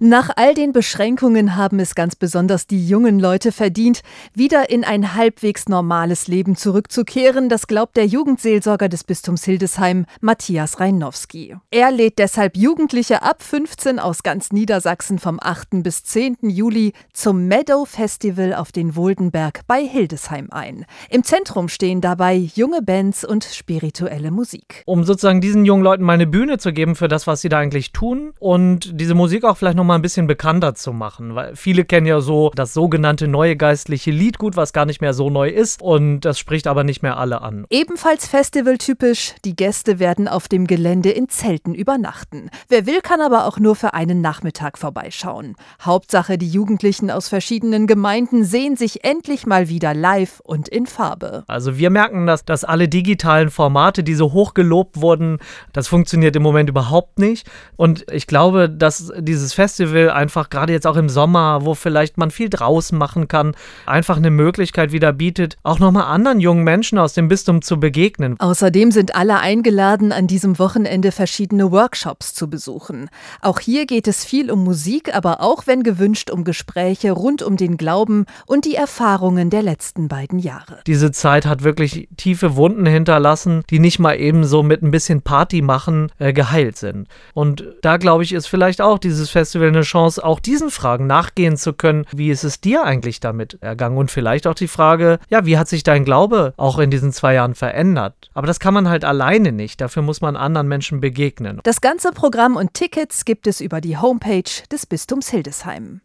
Nach all den Beschränkungen haben es ganz besonders die jungen Leute verdient, wieder in ein halbwegs normales Leben zurückzukehren, das glaubt der Jugendseelsorger des Bistums Hildesheim, Matthias Reinowski. Er lädt deshalb Jugendliche ab 15 aus ganz Niedersachsen vom 8. bis 10. Juli zum Meadow Festival auf den Woldenberg bei Hildesheim ein. Im Zentrum stehen dabei junge Bands und spirituelle Musik. Um sozusagen diesen jungen Leuten mal eine Bühne zu geben für das, was sie da eigentlich tun und diese Musik auch vielleicht noch mal ein bisschen bekannter zu machen, weil viele kennen ja so das sogenannte neue geistliche Liedgut, was gar nicht mehr so neu ist und das spricht aber nicht mehr alle an. Ebenfalls festivaltypisch, die Gäste werden auf dem Gelände in Zelten übernachten. Wer will, kann aber auch nur für einen Nachmittag vorbeischauen. Hauptsache, die Jugendlichen aus verschiedenen Gemeinden sehen sich endlich mal wieder live und in Farbe. Also wir merken, dass, dass alle digitalen Formate, die so hoch gelobt wurden, das funktioniert im Moment überhaupt nicht. Und ich glaube, dass dieses Festival Festival einfach gerade jetzt auch im Sommer, wo vielleicht man viel draußen machen kann, einfach eine Möglichkeit wieder bietet, auch nochmal anderen jungen Menschen aus dem Bistum zu begegnen. Außerdem sind alle eingeladen, an diesem Wochenende verschiedene Workshops zu besuchen. Auch hier geht es viel um Musik, aber auch, wenn gewünscht, um Gespräche rund um den Glauben und die Erfahrungen der letzten beiden Jahre. Diese Zeit hat wirklich tiefe Wunden hinterlassen, die nicht mal eben so mit ein bisschen Party machen äh, geheilt sind. Und da glaube ich, ist vielleicht auch dieses Festival eine Chance, auch diesen Fragen nachgehen zu können. Wie ist es dir eigentlich damit ergangen? Und vielleicht auch die Frage, ja, wie hat sich dein Glaube auch in diesen zwei Jahren verändert? Aber das kann man halt alleine nicht. Dafür muss man anderen Menschen begegnen. Das ganze Programm und Tickets gibt es über die Homepage des Bistums Hildesheim.